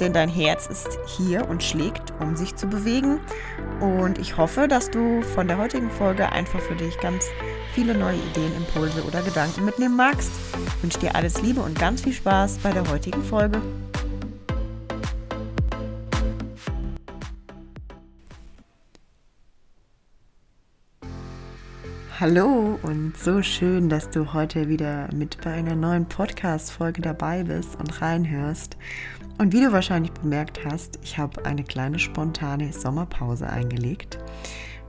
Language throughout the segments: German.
denn dein Herz ist hier und schlägt, um sich zu bewegen. Und ich hoffe, dass du von der heutigen Folge einfach für dich ganz viele neue Ideen, Impulse oder Gedanken mitnehmen magst. Ich wünsche dir alles Liebe und ganz viel Spaß bei der heutigen Folge. Hallo und so schön, dass du heute wieder mit bei einer neuen Podcast-Folge dabei bist und reinhörst. Und wie du wahrscheinlich bemerkt hast, ich habe eine kleine spontane Sommerpause eingelegt.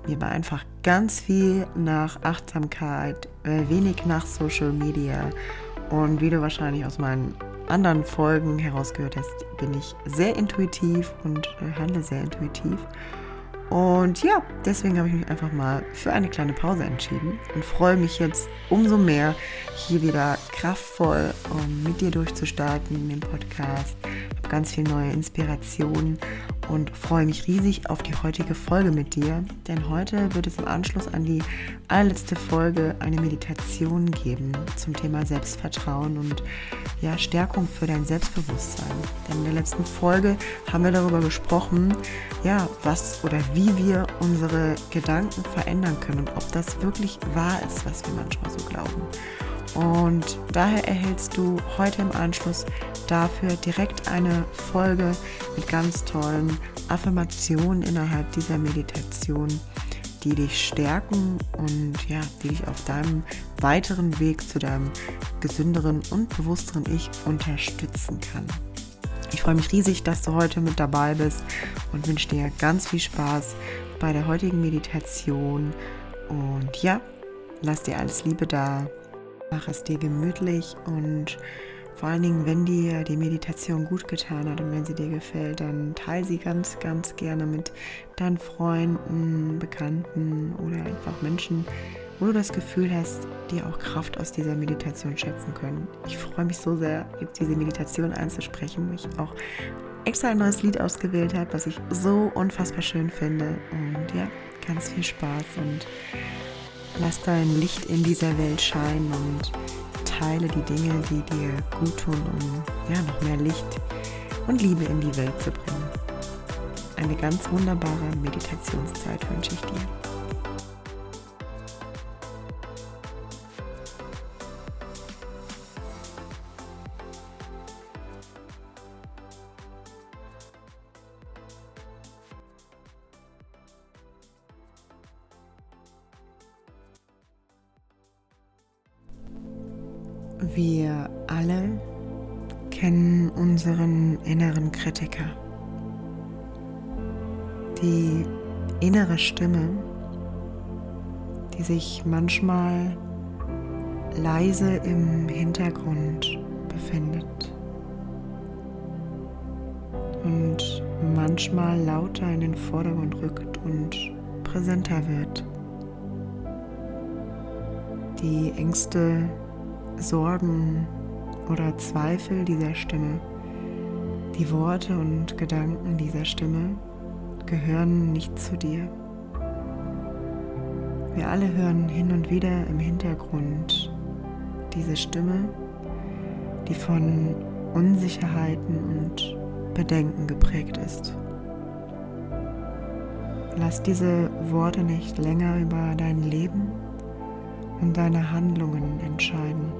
Mir war einfach ganz viel nach Achtsamkeit, äh, wenig nach Social Media. Und wie du wahrscheinlich aus meinen anderen Folgen herausgehört hast, bin ich sehr intuitiv und handle sehr intuitiv. Und ja, deswegen habe ich mich einfach mal für eine kleine Pause entschieden und freue mich jetzt umso mehr, hier wieder kraftvoll um mit dir durchzustarten in dem Podcast. Habe ganz viel neue Inspirationen und freue mich riesig auf die heutige Folge mit dir, denn heute wird es im Anschluss an die allerletzte Folge eine Meditation geben zum Thema Selbstvertrauen und ja, Stärkung für dein Selbstbewusstsein. Denn in der letzten Folge haben wir darüber gesprochen, ja, was oder wie wir unsere Gedanken verändern können und ob das wirklich wahr ist, was wir manchmal so glauben. Und daher erhältst du heute im Anschluss dafür direkt eine Folge mit ganz tollen Affirmationen innerhalb dieser Meditation, die dich stärken und ja, die dich auf deinem weiteren Weg zu deinem gesünderen und bewussteren Ich unterstützen kann. Ich freue mich riesig, dass du heute mit dabei bist und wünsche dir ganz viel Spaß bei der heutigen Meditation. Und ja, lass dir alles Liebe da Mach es dir gemütlich und vor allen Dingen, wenn dir die Meditation gut getan hat und wenn sie dir gefällt, dann teile sie ganz, ganz gerne mit deinen Freunden, Bekannten oder einfach Menschen, wo du das Gefühl hast, die auch Kraft aus dieser Meditation schöpfen können. Ich freue mich so sehr, jetzt diese Meditation einzusprechen, ich auch extra ein neues Lied ausgewählt habe, was ich so unfassbar schön finde. Und ja, ganz viel Spaß und Lass dein Licht in dieser Welt scheinen und teile die Dinge, die dir gut tun, um ja, noch mehr Licht und Liebe in die Welt zu bringen. Eine ganz wunderbare Meditationszeit wünsche ich dir. Wir alle kennen unseren inneren Kritiker. Die innere Stimme, die sich manchmal leise im Hintergrund befindet und manchmal lauter in den Vordergrund rückt und präsenter wird. Die Ängste Sorgen oder Zweifel dieser Stimme, die Worte und Gedanken dieser Stimme gehören nicht zu dir. Wir alle hören hin und wieder im Hintergrund diese Stimme, die von Unsicherheiten und Bedenken geprägt ist. Lass diese Worte nicht länger über dein Leben und deine Handlungen entscheiden.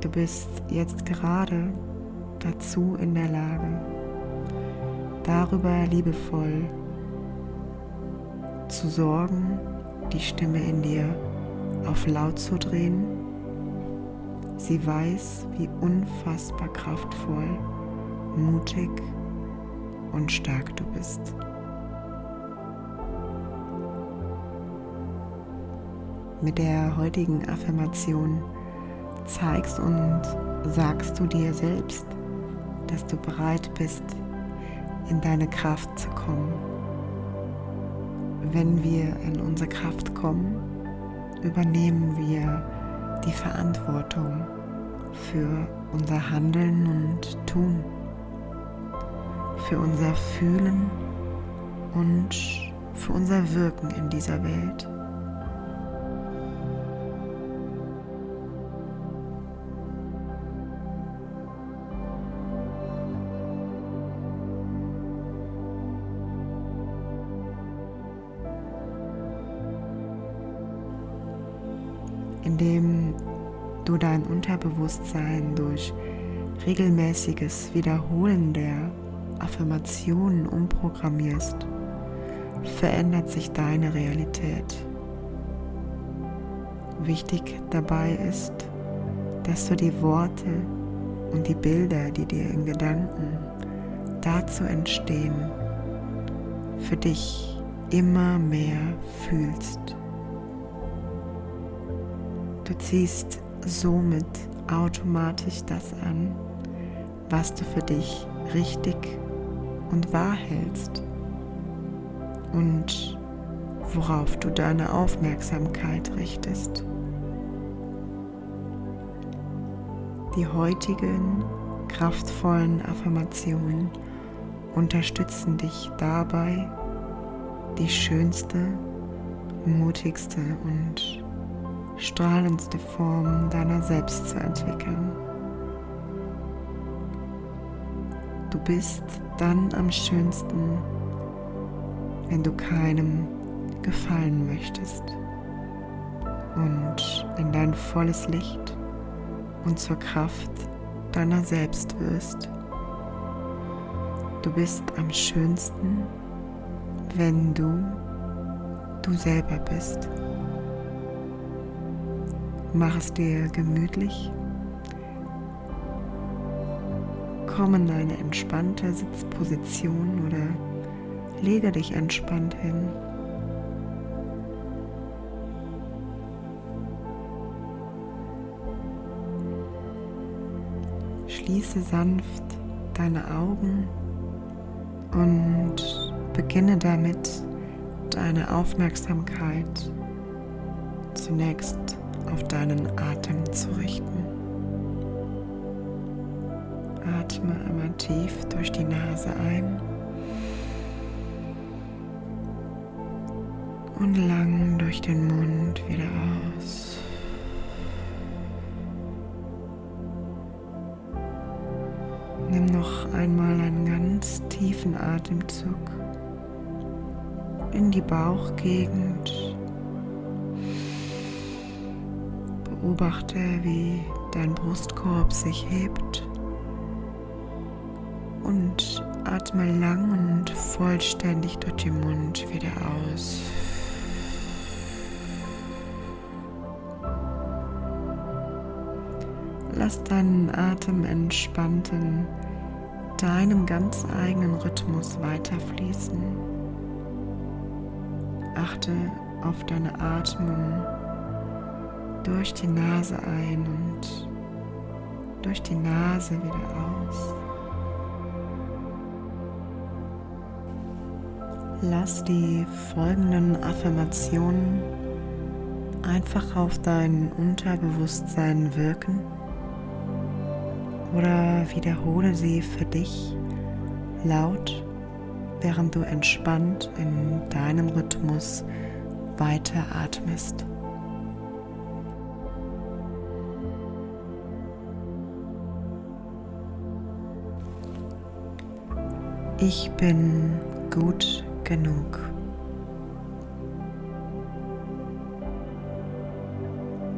Du bist jetzt gerade dazu in der Lage, darüber liebevoll zu sorgen, die Stimme in dir auf laut zu drehen. Sie weiß, wie unfassbar kraftvoll, mutig und stark du bist. Mit der heutigen Affirmation zeigst und sagst du dir selbst, dass du bereit bist, in deine Kraft zu kommen. wenn wir in unsere Kraft kommen, übernehmen wir die Verantwortung für unser Handeln und Tun, für unser Fühlen und für unser Wirken in dieser Welt. Unterbewusstsein durch regelmäßiges Wiederholen der Affirmationen umprogrammierst, verändert sich deine Realität. Wichtig dabei ist, dass du die Worte und die Bilder, die dir in Gedanken dazu entstehen, für dich immer mehr fühlst. Du ziehst somit automatisch das an, was du für dich richtig und wahr hältst und worauf du deine Aufmerksamkeit richtest. Die heutigen kraftvollen Affirmationen unterstützen dich dabei, die schönste, mutigste und strahlendste Form deiner selbst zu entwickeln. Du bist dann am schönsten, wenn du keinem gefallen möchtest und in dein volles Licht und zur Kraft deiner selbst wirst. Du bist am schönsten, wenn du du selber bist. Mach es dir gemütlich. Komm in eine entspannte Sitzposition oder lege dich entspannt hin. Schließe sanft deine Augen und beginne damit deine Aufmerksamkeit zunächst auf deinen Atem zu richten. Atme einmal tief durch die Nase ein und lang durch den Mund wieder aus. Nimm noch einmal einen ganz tiefen Atemzug in die Bauchgegend Beobachte, wie dein Brustkorb sich hebt und atme lang und vollständig durch den Mund wieder aus. Lass deinen Atem entspannt in deinem ganz eigenen Rhythmus weiterfließen. Achte auf deine Atmung durch die Nase ein und durch die Nase wieder aus. Lass die folgenden Affirmationen einfach auf dein Unterbewusstsein wirken oder wiederhole sie für dich laut, während du entspannt in deinem Rhythmus weiter atmest. Ich bin gut genug.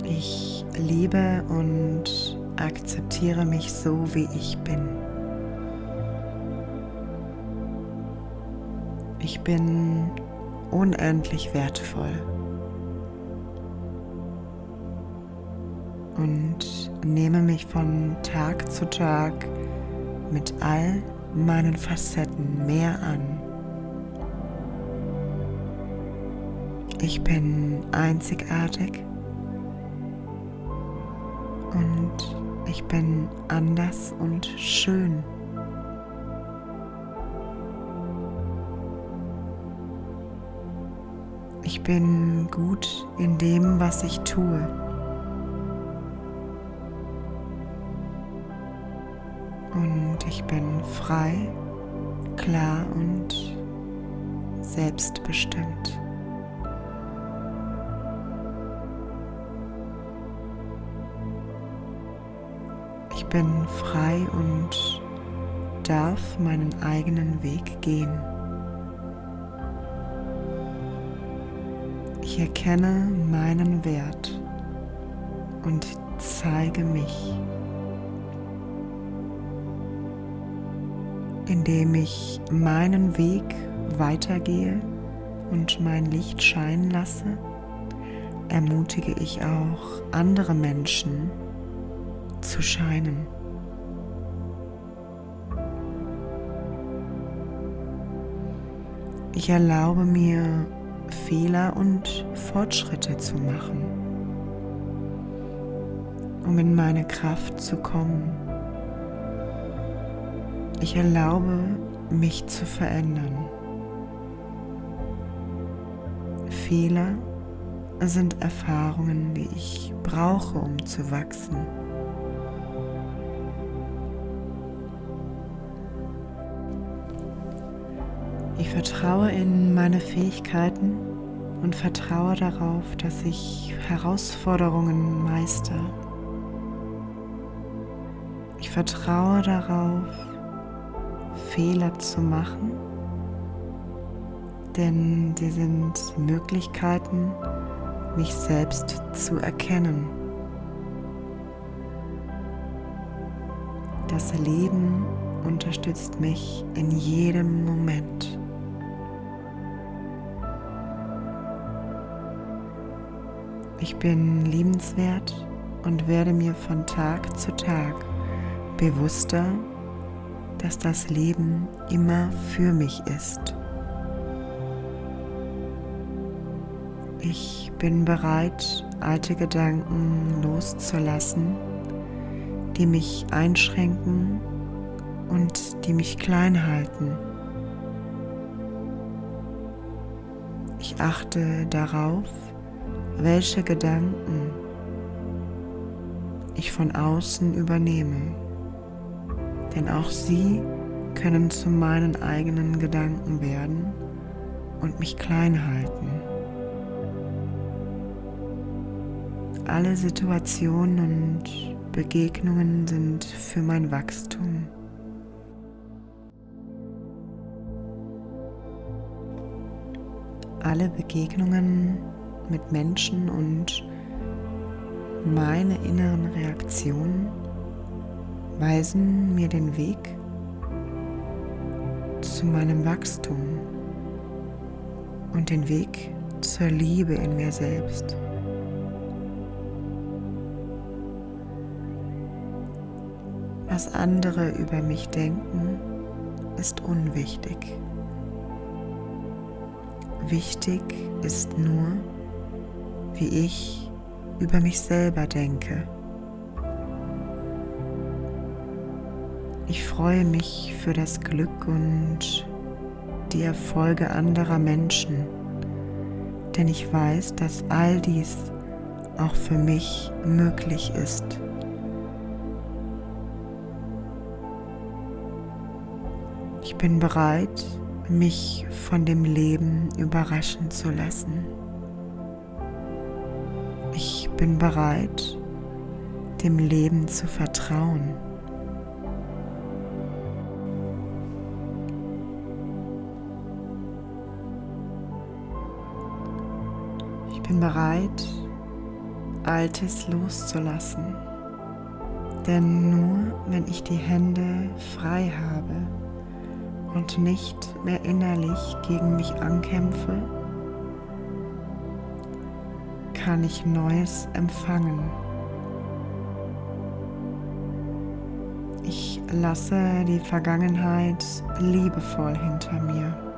Ich liebe und akzeptiere mich so, wie ich bin. Ich bin unendlich wertvoll. Und nehme mich von Tag zu Tag mit all meinen Facetten mehr an. Ich bin einzigartig und ich bin anders und schön. Ich bin gut in dem, was ich tue. Ich bin frei, klar und selbstbestimmt. Ich bin frei und darf meinen eigenen Weg gehen. Ich erkenne meinen Wert und zeige mich, indem ich meinen Weg weitergehe und mein Licht scheinen lasse, ermutige ich auch andere Menschen zu scheinen. Ich erlaube mir Fehler und Fortschritte zu machen, um in meine Kraft zu kommen. Ich erlaube mich zu verändern. Fehler sind Erfahrungen, die ich brauche, um zu wachsen. Ich vertraue in meine Fähigkeiten und vertraue darauf, dass ich Herausforderungen meister. Ich vertraue darauf, Fehler zu machen, denn sie sind Möglichkeiten, mich selbst zu erkennen. Das Leben unterstützt mich in jedem Moment. Ich bin liebenswert und werde mir von Tag zu Tag bewusster, dass das Leben immer für mich ist. Ich bin bereit, alte Gedanken loszulassen, die mich einschränken und die mich klein halten. Ich achte darauf, welche Gedanken ich von außen übernehme. Denn auch sie können zu meinen eigenen Gedanken werden und mich klein halten. Alle Situationen und Begegnungen sind für mein Wachstum. Alle Begegnungen mit Menschen und meine inneren Reaktionen weisen mir den Weg zu meinem Wachstum und den Weg zur Liebe in mir selbst. Was andere über mich denken, ist unwichtig. Wichtig ist nur, wie ich über mich selber denke. Ich freue mich für das Glück und die Erfolge anderer Menschen, denn ich weiß, dass all dies auch für mich möglich ist. Ich bin bereit, mich von dem Leben überraschen zu lassen. Ich bin bereit, dem Leben zu vertrauen. Bin bereit, Altes loszulassen. Denn nur wenn ich die Hände frei habe und nicht mehr innerlich gegen mich ankämpfe, kann ich Neues empfangen. Ich lasse die Vergangenheit liebevoll hinter mir.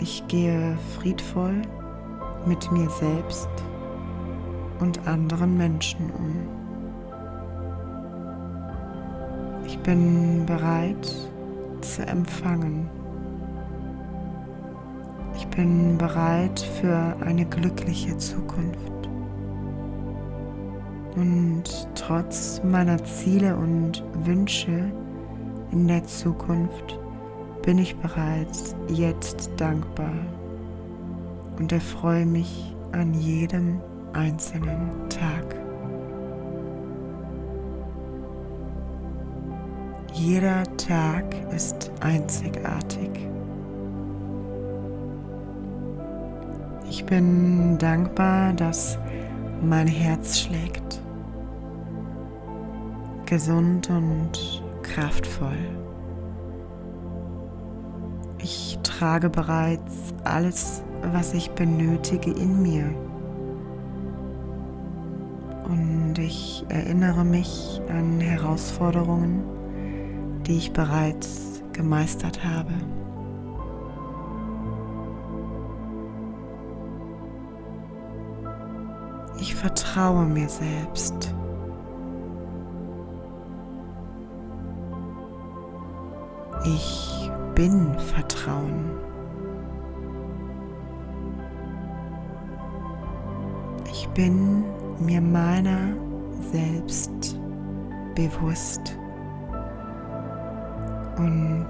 Ich gehe friedvoll mit mir selbst und anderen Menschen um. Ich bin bereit zu empfangen. Ich bin bereit für eine glückliche Zukunft. Und trotz meiner Ziele und Wünsche in der Zukunft bin ich bereits jetzt dankbar und erfreue mich an jedem einzelnen Tag. Jeder Tag ist einzigartig. Ich bin dankbar, dass mein Herz schlägt. Gesund und kraftvoll. Ich trage bereits alles, was ich benötige in mir. Und ich erinnere mich an Herausforderungen, die ich bereits gemeistert habe. Ich vertraue mir selbst. Ich bin Vertrauen. Ich bin mir meiner selbst bewusst. Und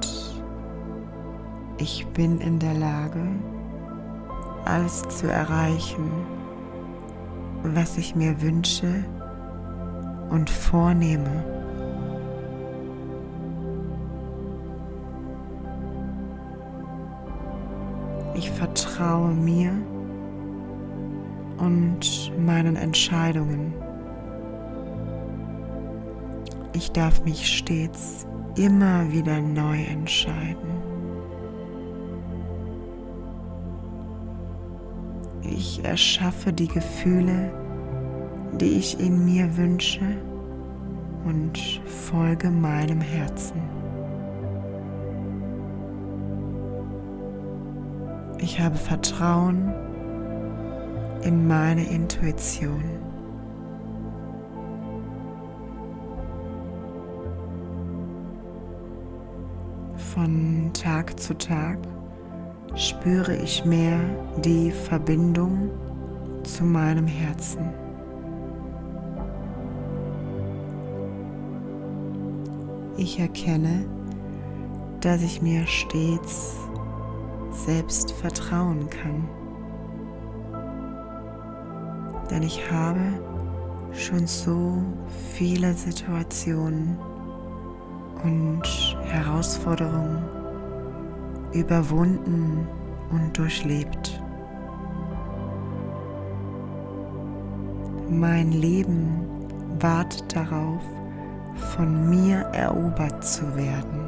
ich bin in der Lage, alles zu erreichen, was ich mir wünsche und vornehme. Vertraue mir und meinen Entscheidungen. Ich darf mich stets immer wieder neu entscheiden. Ich erschaffe die Gefühle, die ich in mir wünsche und folge meinem Herzen. Ich habe Vertrauen in meine Intuition. Von Tag zu Tag spüre ich mehr die Verbindung zu meinem Herzen. Ich erkenne, dass ich mir stets selbst vertrauen kann. Denn ich habe schon so viele Situationen und Herausforderungen überwunden und durchlebt. Mein Leben wartet darauf, von mir erobert zu werden.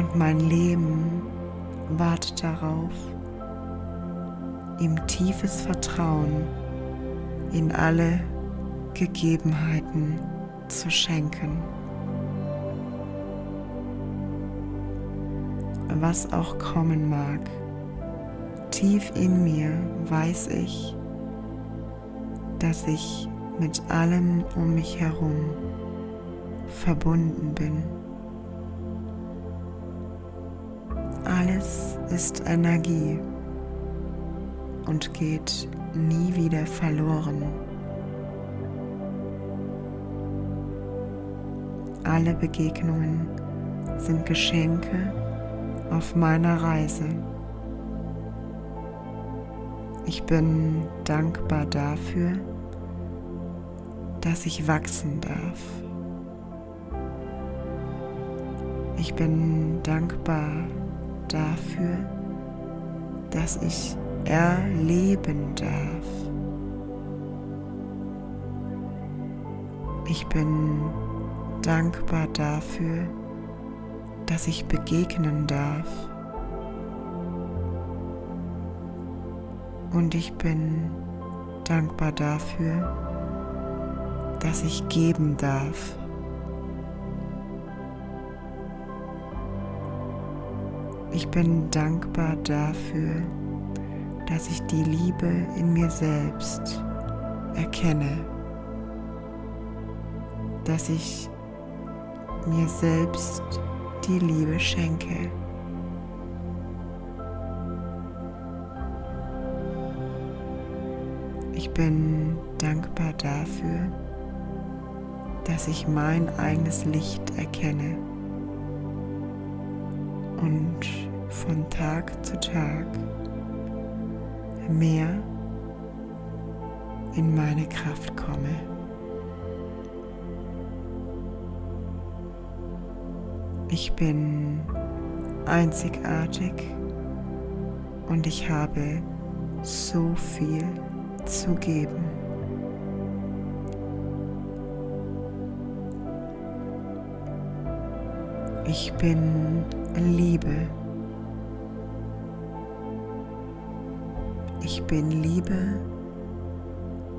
Und mein Leben wartet darauf, ihm tiefes Vertrauen in alle Gegebenheiten zu schenken. Was auch kommen mag, tief in mir weiß ich, dass ich mit allem um mich herum verbunden bin. Alles ist Energie und geht nie wieder verloren. Alle Begegnungen sind Geschenke auf meiner Reise. Ich bin dankbar dafür, dass ich wachsen darf. Ich bin dankbar dafür, dass ich erleben darf. Ich bin dankbar dafür, dass ich begegnen darf. Und ich bin dankbar dafür, dass ich geben darf. Ich bin dankbar dafür, dass ich die Liebe in mir selbst erkenne, dass ich mir selbst die Liebe schenke. Ich bin dankbar dafür, dass ich mein eigenes Licht erkenne und von Tag zu Tag mehr in meine Kraft komme. Ich bin einzigartig und ich habe so viel zu geben. Ich bin Liebe. Ich bin Liebe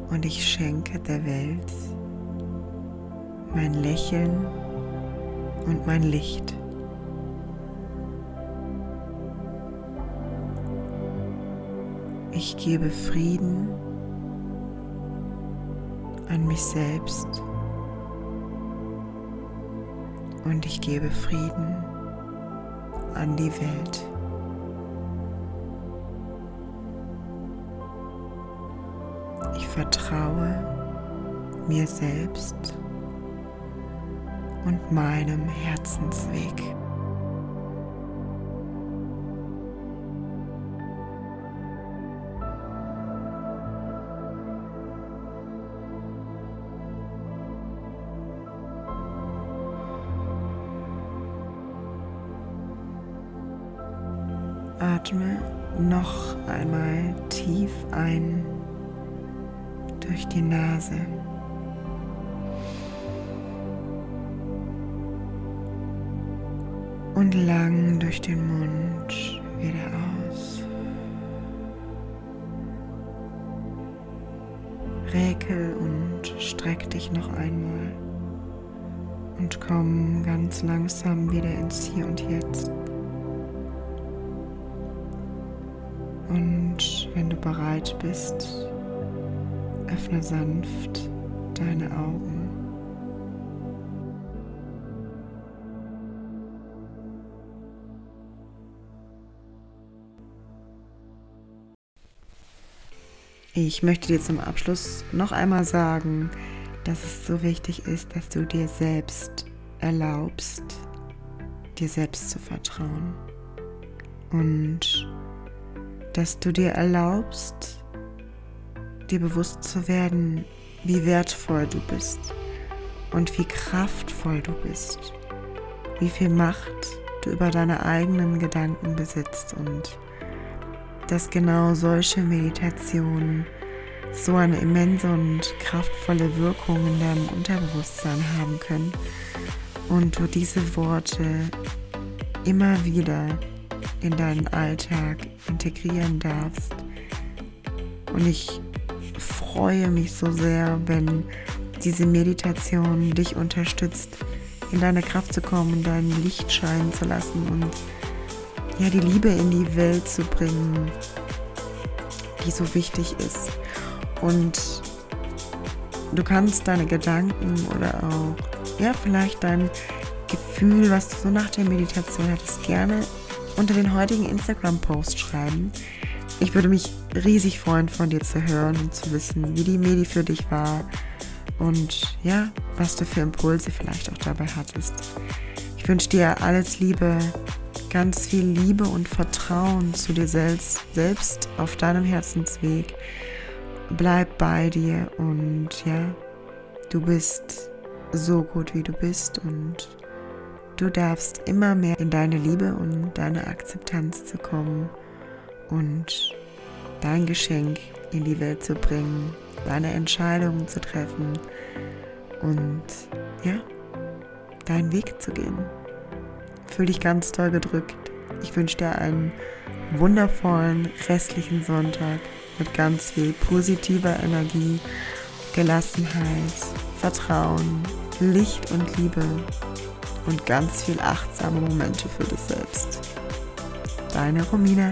und ich schenke der Welt mein Lächeln und mein Licht. Ich gebe Frieden an mich selbst und ich gebe Frieden an die Welt. Ich vertraue mir selbst und meinem Herzensweg. Und lang durch den Mund wieder aus. Räkel und streck dich noch einmal und komm ganz langsam wieder ins Hier und Jetzt. Und wenn du bereit bist, öffne sanft deine Augen. Ich möchte dir zum Abschluss noch einmal sagen, dass es so wichtig ist, dass du dir selbst erlaubst, dir selbst zu vertrauen. Und dass du dir erlaubst, dir bewusst zu werden, wie wertvoll du bist und wie kraftvoll du bist, wie viel Macht du über deine eigenen Gedanken besitzt und dass genau solche Meditationen so eine immense und kraftvolle Wirkung in deinem Unterbewusstsein haben können und du diese Worte immer wieder in deinen Alltag integrieren darfst. Und ich freue mich so sehr, wenn diese Meditation dich unterstützt, in deine Kraft zu kommen, dein Licht scheinen zu lassen und ja, die Liebe in die Welt zu bringen, die so wichtig ist. Und du kannst deine Gedanken oder auch, ja, vielleicht dein Gefühl, was du so nach der Meditation hattest, gerne unter den heutigen Instagram-Post schreiben. Ich würde mich riesig freuen, von dir zu hören und zu wissen, wie die Medi für dich war und ja, was du für Impulse vielleicht auch dabei hattest. Ich wünsche dir alles Liebe, ganz viel Liebe und Vertrauen zu dir selbst, selbst auf deinem Herzensweg. Bleib bei dir und ja, du bist so gut, wie du bist und Du darfst immer mehr in deine Liebe und deine Akzeptanz zu kommen und dein Geschenk in die Welt zu bringen, deine Entscheidungen zu treffen und ja, deinen Weg zu gehen. Fühl dich ganz toll gedrückt. Ich wünsche dir einen wundervollen restlichen Sonntag mit ganz viel positiver Energie, Gelassenheit, Vertrauen, Licht und Liebe und ganz viel achtsame Momente für dich selbst. Deine Romina.